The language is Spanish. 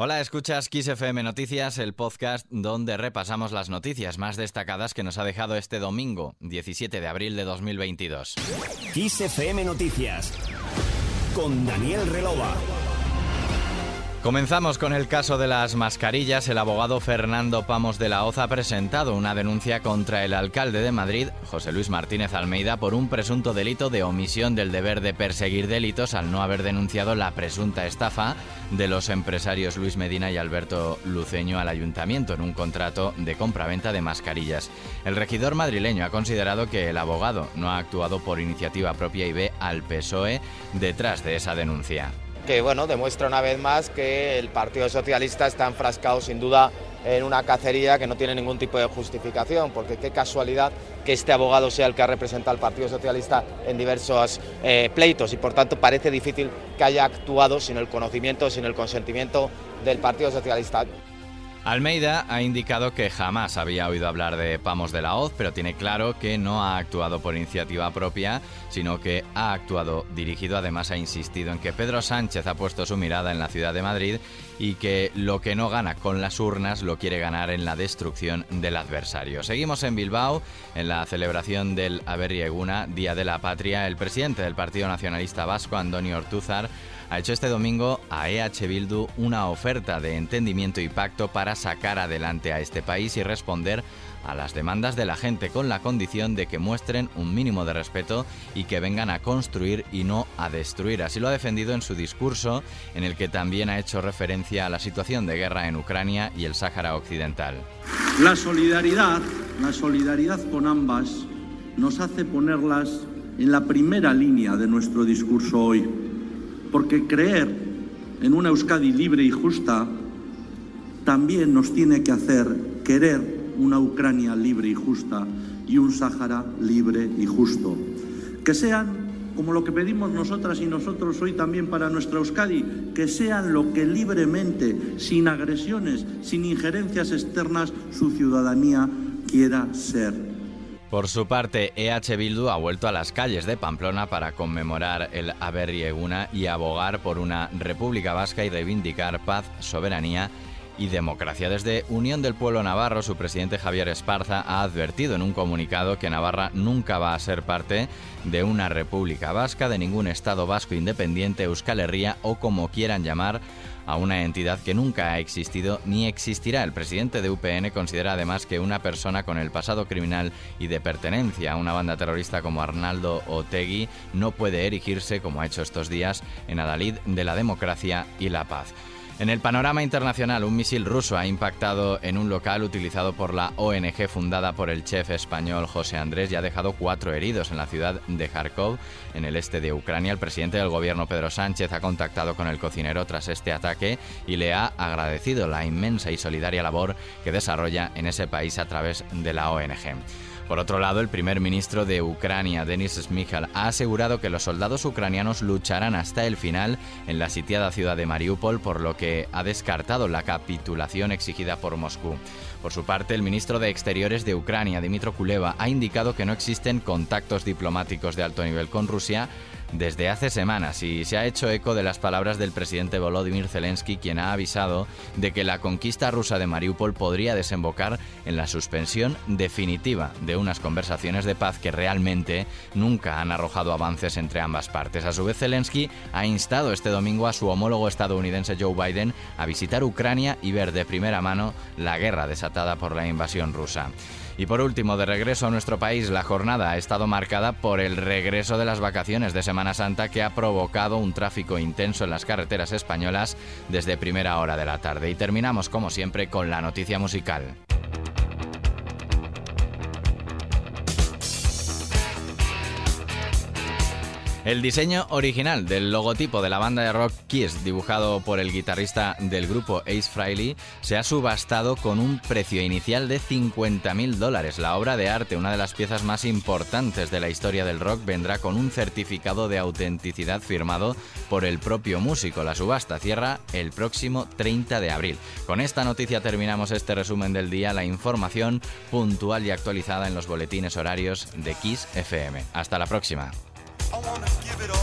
Hola, escuchas Kiss FM Noticias, el podcast donde repasamos las noticias más destacadas que nos ha dejado este domingo, 17 de abril de 2022. Kiss FM Noticias con Daniel Relova. Comenzamos con el caso de las mascarillas. El abogado Fernando Pamos de la Hoz ha presentado una denuncia contra el alcalde de Madrid, José Luis Martínez Almeida, por un presunto delito de omisión del deber de perseguir delitos al no haber denunciado la presunta estafa de los empresarios Luis Medina y Alberto Luceño al ayuntamiento en un contrato de compraventa de mascarillas. El regidor madrileño ha considerado que el abogado no ha actuado por iniciativa propia y ve al PSOE detrás de esa denuncia que bueno, demuestra una vez más que el Partido Socialista está enfrascado sin duda en una cacería que no tiene ningún tipo de justificación, porque qué casualidad que este abogado sea el que ha representado al Partido Socialista en diversos eh, pleitos y por tanto parece difícil que haya actuado sin el conocimiento, sin el consentimiento del Partido Socialista. Almeida ha indicado que jamás había oído hablar de Pamos de la Hoz, pero tiene claro que no ha actuado por iniciativa propia, sino que ha actuado dirigido. Además, ha insistido en que Pedro Sánchez ha puesto su mirada en la ciudad de Madrid y que lo que no gana con las urnas lo quiere ganar en la destrucción del adversario. Seguimos en Bilbao, en la celebración del Aberrieguna, Día de la Patria. El presidente del Partido Nacionalista Vasco, Antonio Ortúzar, ha hecho este domingo a EH Bildu una oferta de entendimiento y pacto para sacar adelante a este país y responder a las demandas de la gente con la condición de que muestren un mínimo de respeto y que vengan a construir y no a destruir. Así lo ha defendido en su discurso, en el que también ha hecho referencia a la situación de guerra en Ucrania y el Sáhara Occidental. La solidaridad, la solidaridad con ambas, nos hace ponerlas en la primera línea de nuestro discurso hoy, porque creer en una Euskadi libre y justa también nos tiene que hacer querer una Ucrania libre y justa y un Sáhara libre y justo. Que sean como lo que pedimos nosotras y nosotros hoy también para nuestra Euskadi, que sean lo que libremente, sin agresiones, sin injerencias externas, su ciudadanía quiera ser. Por su parte, EH Bildu ha vuelto a las calles de Pamplona para conmemorar el Aberri Eguna y abogar por una República Vasca y reivindicar paz, soberanía y democracia. Desde Unión del Pueblo Navarro, su presidente Javier Esparza ha advertido en un comunicado que Navarra nunca va a ser parte de una república vasca, de ningún Estado vasco independiente, Euskal Herria o como quieran llamar a una entidad que nunca ha existido ni existirá. El presidente de UPN considera además que una persona con el pasado criminal y de pertenencia a una banda terrorista como Arnaldo Otegui no puede erigirse, como ha hecho estos días, en Adalid de la democracia y la paz. En el panorama internacional, un misil ruso ha impactado en un local utilizado por la ONG fundada por el chef español José Andrés y ha dejado cuatro heridos en la ciudad de Kharkov, en el este de Ucrania. El presidente del gobierno, Pedro Sánchez, ha contactado con el cocinero tras este ataque y le ha agradecido la inmensa y solidaria labor que desarrolla en ese país a través de la ONG. Por otro lado, el primer ministro de Ucrania, Denis Smychal, ha asegurado que los soldados ucranianos lucharán hasta el final en la sitiada ciudad de Mariupol, por lo que ha descartado la capitulación exigida por Moscú. Por su parte, el ministro de Exteriores de Ucrania, Dimitro Kuleva, ha indicado que no existen contactos diplomáticos de alto nivel con Rusia desde hace semanas y se ha hecho eco de las palabras del presidente Volodymyr Zelensky, quien ha avisado de que la conquista rusa de Mariupol podría desembocar en la suspensión definitiva de unas conversaciones de paz que realmente nunca han arrojado avances entre ambas partes. A su vez, Zelensky ha instado este domingo a su homólogo estadounidense Joe Biden a visitar Ucrania y ver de primera mano la guerra por la invasión rusa. Y por último, de regreso a nuestro país, la jornada ha estado marcada por el regreso de las vacaciones de Semana Santa que ha provocado un tráfico intenso en las carreteras españolas desde primera hora de la tarde. Y terminamos, como siempre, con la noticia musical. El diseño original del logotipo de la banda de rock Kiss, dibujado por el guitarrista del grupo Ace Frehley, se ha subastado con un precio inicial de 50.000 dólares. La obra de arte, una de las piezas más importantes de la historia del rock, vendrá con un certificado de autenticidad firmado por el propio músico. La subasta cierra el próximo 30 de abril. Con esta noticia terminamos este resumen del día, la información puntual y actualizada en los boletines horarios de Kiss FM. Hasta la próxima. I wanna give it